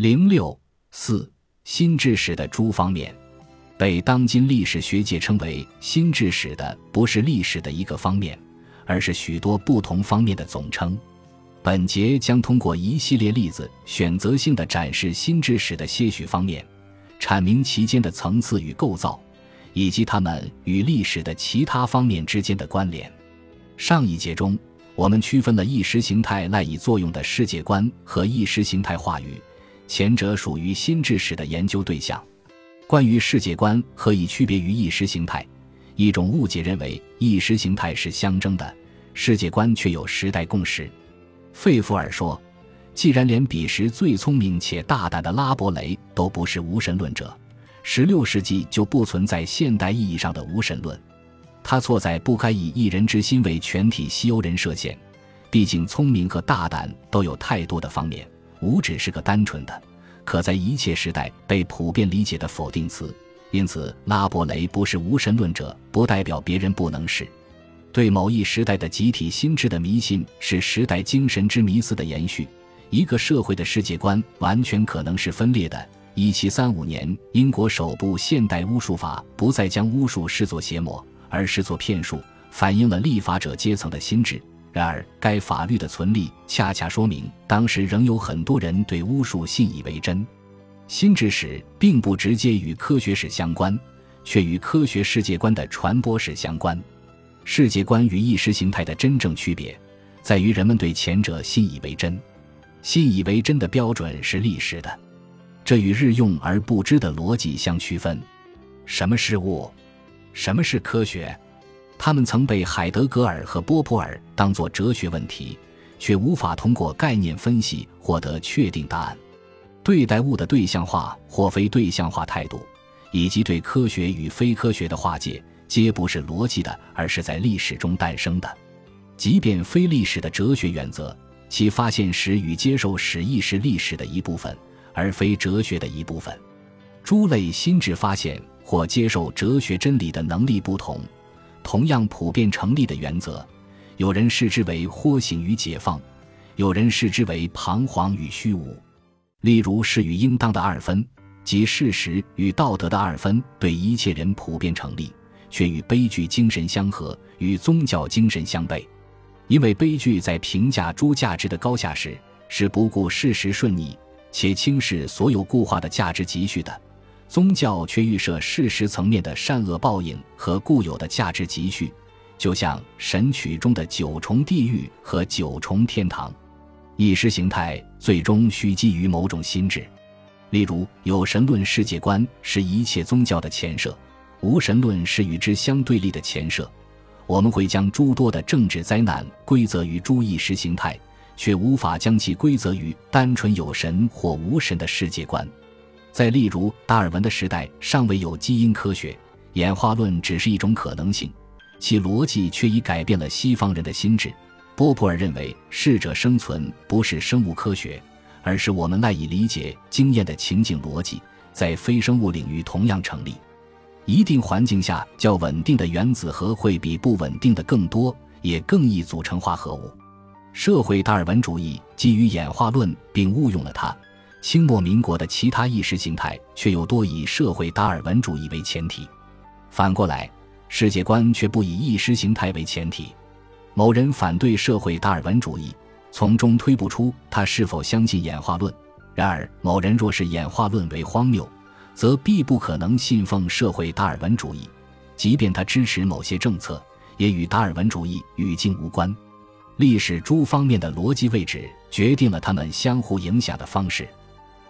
零六四新治史的诸方面，被当今历史学界称为新治史的，不是历史的一个方面，而是许多不同方面的总称。本节将通过一系列例子，选择性的展示新治史的些许方面，阐明其间的层次与构造，以及它们与历史的其他方面之间的关联。上一节中，我们区分了意识形态赖以作用的世界观和意识形态话语，前者属于新知识的研究对象。关于世界观何以区别于意识形态，一种误解认为意识形态是相争的，世界观却有时代共识。费弗尔说：“既然连彼时最聪明且大胆的拉伯雷都不是无神论者，16世纪就不存在现代意义上的无神论。他错在不该以一人之心为全体西欧人设限。毕竟，聪明和大胆都有太多的方面，无只是个单纯的、可在一切时代被普遍理解的否定词。因此，拉伯雷不是无神论者，不代表别人不能是。”对某一时代的集体心智的迷信是时代精神之迷思的延续。一个社会的世界观完全可能是分裂的。一七三五年，英国首部现代巫术法不再将巫术视作邪魔，而视作骗术，反映了立法者阶层的心智。然而，该法律的存立恰恰说明，当时仍有很多人对巫术信以为真。心智史并不直接与科学史相关，却与科学世界观的传播史相关。世界观与意识形态的真正区别，在于人们对前者信以为真。信以为真的标准是历史的，这与日用而不知的逻辑相区分。什么是物？什么是科学？他们曾被海德格尔和波普尔当作哲学问题，却无法通过概念分析获得确定答案。对待物的对象化或非对象化态度，以及对科学与非科学的划界。皆不是逻辑的，而是在历史中诞生的。即便非历史的哲学原则，其发现史与接受史亦是历史的一部分，而非哲学的一部分。诸类心智发现或接受哲学真理的能力不同，同样普遍成立的原则，有人视之为豁醒与解放，有人视之为彷徨与虚无。例如，是与应当的二分，即事实与道德的二分，对一切人普遍成立。却与悲剧精神相合，与宗教精神相悖。因为悲剧在评价诸价值的高下时，是不顾事实顺逆，且轻视所有固化的价值集序的；宗教却预设事实层面的善恶报应和固有的价值集序，就像神曲中的九重地狱和九重天堂。意识形态最终需基于某种心智，例如有神论世界观是一切宗教的前设。无神论是与之相对立的前设，我们会将诸多的政治灾难归责于诸意识形态，却无法将其归责于单纯有神或无神的世界观。在例如达尔文的时代，尚未有基因科学，演化论只是一种可能性，其逻辑却已改变了西方人的心智。波普尔认为，适者生存不是生物科学，而是我们赖以理解经验的情境逻辑，在非生物领域同样成立。一定环境下较稳定的原子核会比不稳定的更多，也更易组成化合物。社会达尔文主义基于演化论并误用了它。清末民国的其他意识形态却又多以社会达尔文主义为前提。反过来，世界观却不以意识形态为前提。某人反对社会达尔文主义，从中推不出他是否相信演化论。然而，某人若是演化论为荒谬。则必不可能信奉社会达尔文主义，即便他支持某些政策，也与达尔文主义语境无关。历史诸方面的逻辑位置决定了他们相互影响的方式。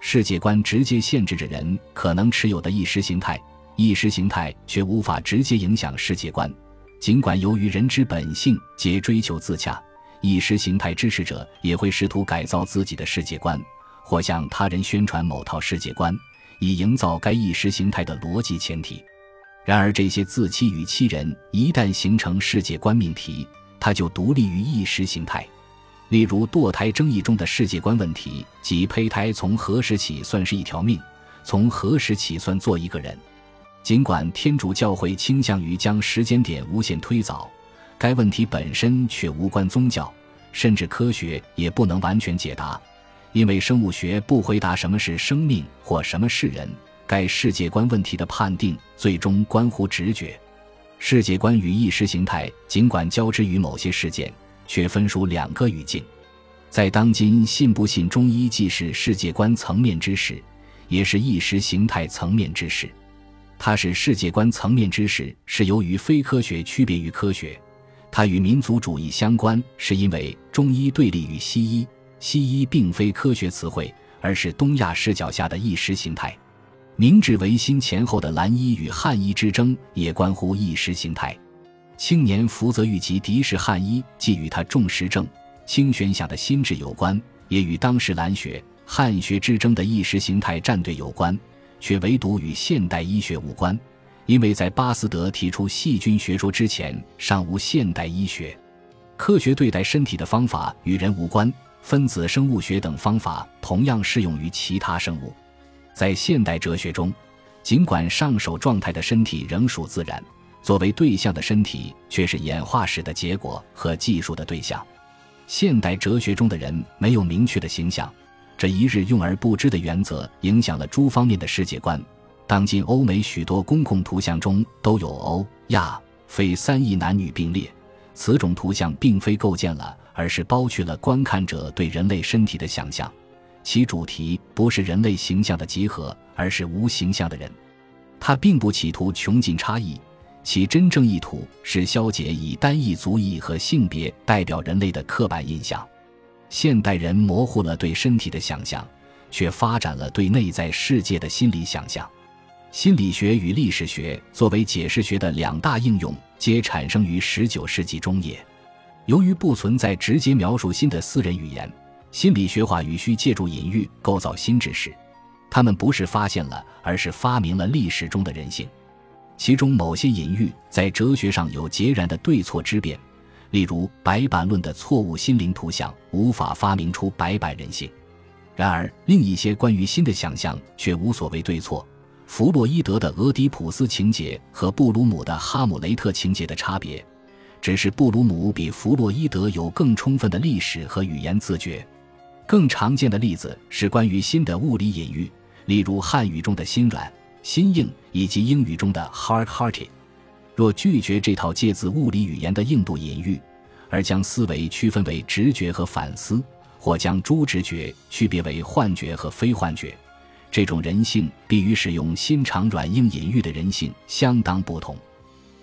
世界观直接限制着人可能持有的意识形态，意识形态却无法直接影响世界观。尽管由于人之本性皆追求自洽，意识形态支持者也会试图改造自己的世界观，或向他人宣传某套世界观。以营造该意识形态的逻辑前提，然而这些自欺与欺人一旦形成世界观命题，它就独立于意识形态。例如堕胎争议中的世界观问题，即胚胎从何时起算是一条命，从何时起算做一个人。尽管天主教会倾向于将时间点无限推早，该问题本身却无关宗教，甚至科学也不能完全解答。因为生物学不回答什么是生命或什么是人，该世界观问题的判定最终关乎直觉。世界观与意识形态尽管交织于某些事件，却分属两个语境。在当今，信不信中医既是世界观层面之事，也是意识形态层面之事。它是世界观层面之事，是由于非科学区别于科学；它与民族主义相关，是因为中医对立于西医。西医并非科学词汇，而是东亚视角下的意识形态。明治维新前后的蓝衣与汉衣之争，也关乎意识形态。青年福泽谕吉敌视汉医，既与他重实证。清玄想的心智有关，也与当时蓝学、汉学之争的意识形态战队有关，却唯独与现代医学无关，因为在巴斯德提出细菌学说之前，尚无现代医学。科学对待身体的方法与人无关，分子生物学等方法同样适用于其他生物。在现代哲学中，尽管上手状态的身体仍属自然，作为对象的身体却是演化史的结果和技术的对象。现代哲学中的人没有明确的形象，这一日用而不知的原则影响了诸方面的世界观。当今欧美许多公共图像中都有欧亚非三亿男女并列，此种图像并非构建了，而是剥去了观看者对人类身体的想象，其主题不是人类形象的集合，而是无形象的人。他并不企图穷尽差异。其真正意图是消解以单一族裔和性别代表人类的刻板印象。现代人模糊了对身体的想象，却发展了对内在世界的心理想象。心理学与历史学作为解释学的两大应用，皆产生于19世纪中叶。由于不存在直接描述新的私人语言，心理学话语需借助隐喻构造新知识。他们不是发现了，而是发明了历史中的人性。其中某些隐喻在哲学上有截然的对错之辩，例如白板论的错误心灵图像无法发明出白板人性。然而，另一些关于新的想象却无所谓对错。弗洛伊德的俄狄浦斯情节和布鲁姆的哈姆雷特情节的差别，只是布鲁姆比弗洛伊德有更充分的历史和语言自觉。更常见的例子是关于新的物理隐喻，例如汉语中的心软。心硬以及英语中的 hard-hearted，若拒绝这套借自物理语言的硬度隐喻，而将思维区分为直觉和反思，或将诸直觉区别为幻觉和非幻觉，这种人性必与使用心肠软硬隐喻的人性相当不同。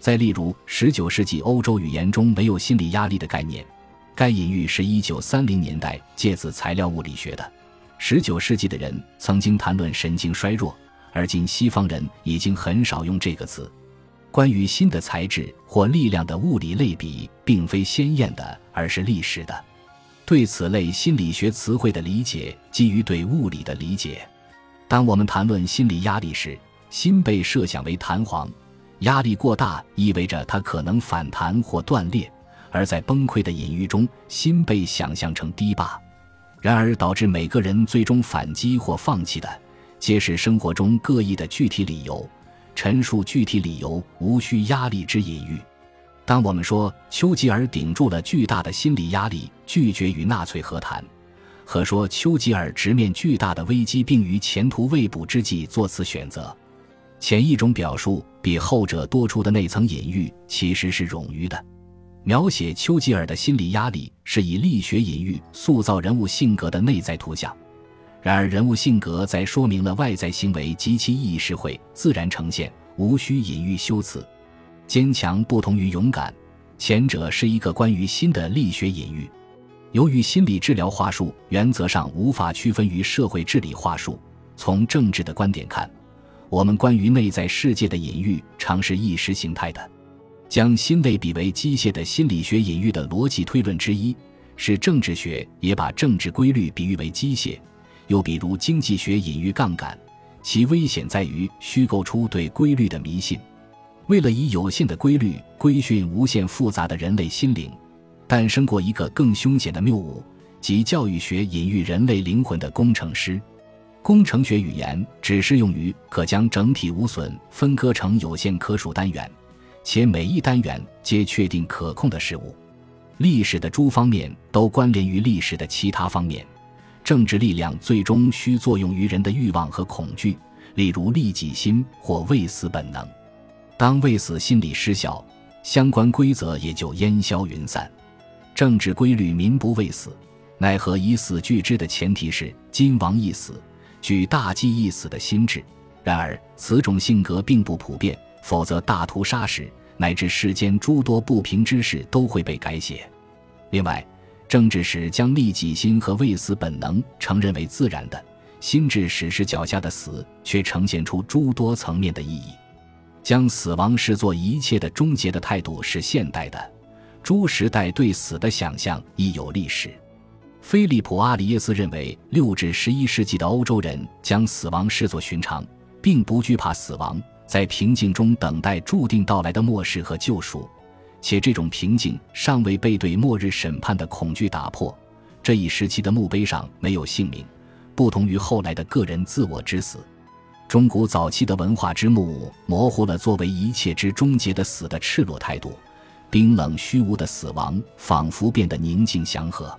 再例如，19世纪欧洲语言中没有心理压力的概念，该隐喻是一九三零年代借自材料物理学的。19世纪的人曾经谈论神经衰弱。而今西方人已经很少用这个词。关于新的材质或力量的物理类比，并非鲜艳的，而是历史的。对此类心理学词汇的理解，基于对物理的理解。当我们谈论心理压力时，心被设想为弹簧，压力过大意味着它可能反弹或断裂；而在崩溃的隐喻中，心被想象成堤坝。然而，导致每个人最终反击或放弃的。皆是生活中各异的具体理由，陈述具体理由无需压力之隐喻。当我们说丘吉尔顶住了巨大的心理压力，拒绝与纳粹和谈，和说丘吉尔直面巨大的危机并于前途未卜之际做此选择，前一种表述比后者多出的那层隐喻其实是冗余的。描写丘吉尔的心理压力是以力学隐喻塑造人物性格的内在图像。然而，人物性格在说明了外在行为及其意义时会自然呈现，无需隐喻修辞。坚强不同于勇敢，前者是一个关于心的力学隐喻。由于心理治疗话术原则上无法区分于社会治理话术，从政治的观点看，我们关于内在世界的隐喻常是意识形态的。将心类比为机械的心理学隐喻的逻辑推论之一，是政治学也把政治规律比喻为机械。又比如经济学隐喻杠杆，其危险在于虚构出对规律的迷信。为了以有限的规律规训无限复杂的人类心灵，诞生过一个更凶险的谬误，即教育学隐喻人类灵魂的工程师。工程学语言只适用于可将整体无损分割成有限可数单元，且每一单元皆确定可控的事物。历史的诸方面都关联于历史的其他方面。政治力量最终需作用于人的欲望和恐惧，例如利己心或畏死本能。当畏死心理失效，相关规则也就烟消云散。政治规律民不畏死，奈何以死惧之的前提是今王一死，举大计一死的心智。然而此种性格并不普遍，否则大屠杀时乃至世间诸多不平之事都会被改写。另外。政治史将利己心和畏死本能承认为自然的，心智史实脚下的死却呈现出诸多层面的意义。将死亡视作一切的终结的态度是现代的，诸时代对死的想象亦有历史。菲利普·阿里耶斯认为，六至十一世纪的欧洲人将死亡视作寻常，并不惧怕死亡，在平静中等待注定到来的末世和救赎。且这种平静尚未被对末日审判的恐惧打破。这一时期的墓碑上没有姓名，不同于后来的个人自我之死。中古早期的文化之墓模糊了作为一切之终结的死的赤裸态度，冰冷虚无的死亡仿佛变得宁静祥和。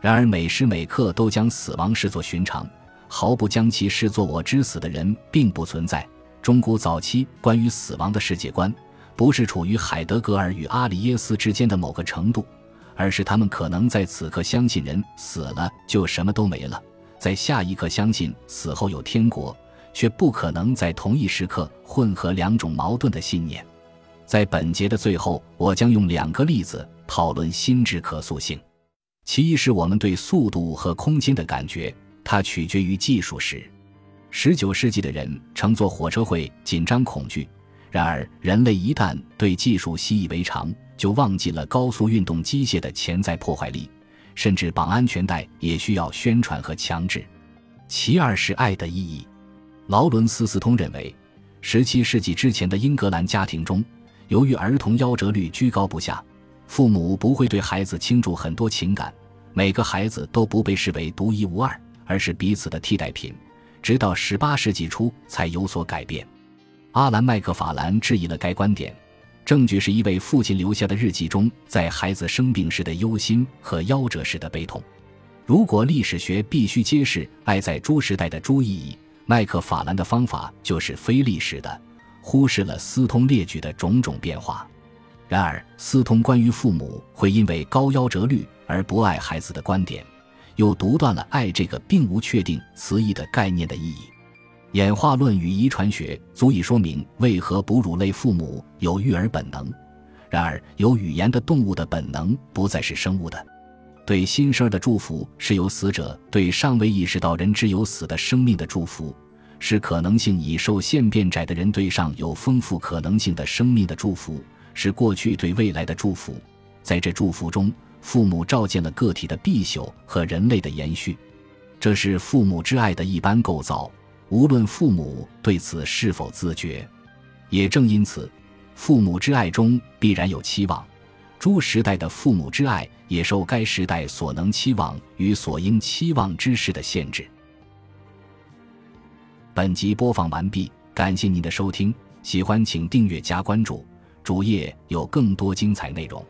然而每时每刻都将死亡视作寻常，毫不将其视作我之死的人并不存在。中古早期关于死亡的世界观。不是处于海德格尔与阿里耶斯之间的某个程度，而是他们可能在此刻相信人死了就什么都没了，在下一刻相信死后有天国，却不可能在同一时刻混合两种矛盾的信念。在本节的最后，我将用两个例子讨论心智可塑性。其一是我们对速度和空间的感觉，它取决于技术史。十九世纪的人乘坐火车会紧张恐惧。然而，人类一旦对技术习以为常，就忘记了高速运动机械的潜在破坏力，甚至绑安全带也需要宣传和强制。其二是爱的意义。劳伦斯·斯通认为，十七世纪之前的英格兰家庭中，由于儿童夭折率居高不下，父母不会对孩子倾注很多情感，每个孩子都不被视为独一无二，而是彼此的替代品。直到十八世纪初才有所改变。阿兰·麦克法兰质疑了该观点，证据是一位父亲留下的日记中，在孩子生病时的忧心和夭折时的悲痛。如果历史学必须揭示爱在诸时代的诸意义，麦克法兰的方法就是非历史的，忽视了斯通列举的种种变化。然而，斯通关于父母会因为高夭折率而不爱孩子的观点，又独断了爱这个并无确定词义的概念的意义。演化论与遗传学足以说明为何哺乳类父母有育儿本能。然而，有语言的动物的本能不再是生物的。对新生儿的祝福是由死者对尚未意识到人之有死的生命的祝福，是可能性已受限变窄的人对尚有丰富可能性的生命的祝福，是过去对未来的祝福。在这祝福中，父母照见了个体的必朽和人类的延续。这是父母之爱的一般构造。无论父母对此是否自觉，也正因此，父母之爱中必然有期望。诸时代的父母之爱也受该时代所能期望与所应期望之事的限制。本集播放完毕，感谢您的收听，喜欢请订阅加关注，主页有更多精彩内容。